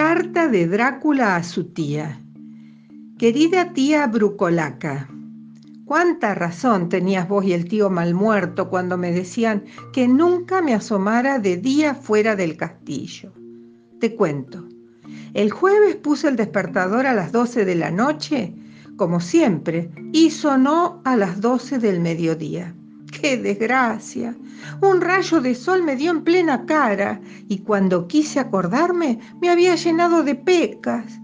Carta de Drácula a su tía. Querida tía Brucolaca, cuánta razón tenías vos y el tío Malmuerto cuando me decían que nunca me asomara de día fuera del castillo. Te cuento. El jueves puse el despertador a las 12 de la noche, como siempre, y sonó a las 12 del mediodía. ¡Qué desgracia! Un rayo de sol me dio en plena cara y cuando quise acordarme me había llenado de pecas.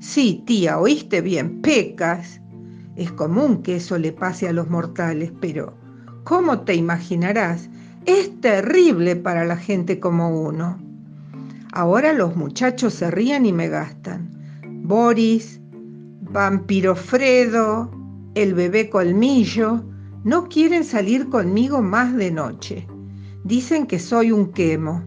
Sí, tía, oíste bien, pecas. Es común que eso le pase a los mortales, pero, ¿cómo te imaginarás? Es terrible para la gente como uno. Ahora los muchachos se ríen y me gastan. Boris, Vampiro Fredo, el bebé colmillo, no quieren salir conmigo más de noche. Dicen que soy un quemo.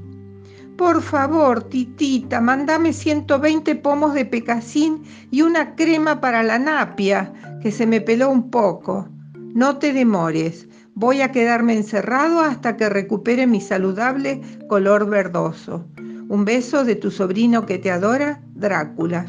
Por favor, titita, mandame 120 pomos de pecasín y una crema para la napia, que se me peló un poco. No te demores, voy a quedarme encerrado hasta que recupere mi saludable color verdoso. Un beso de tu sobrino que te adora, Drácula.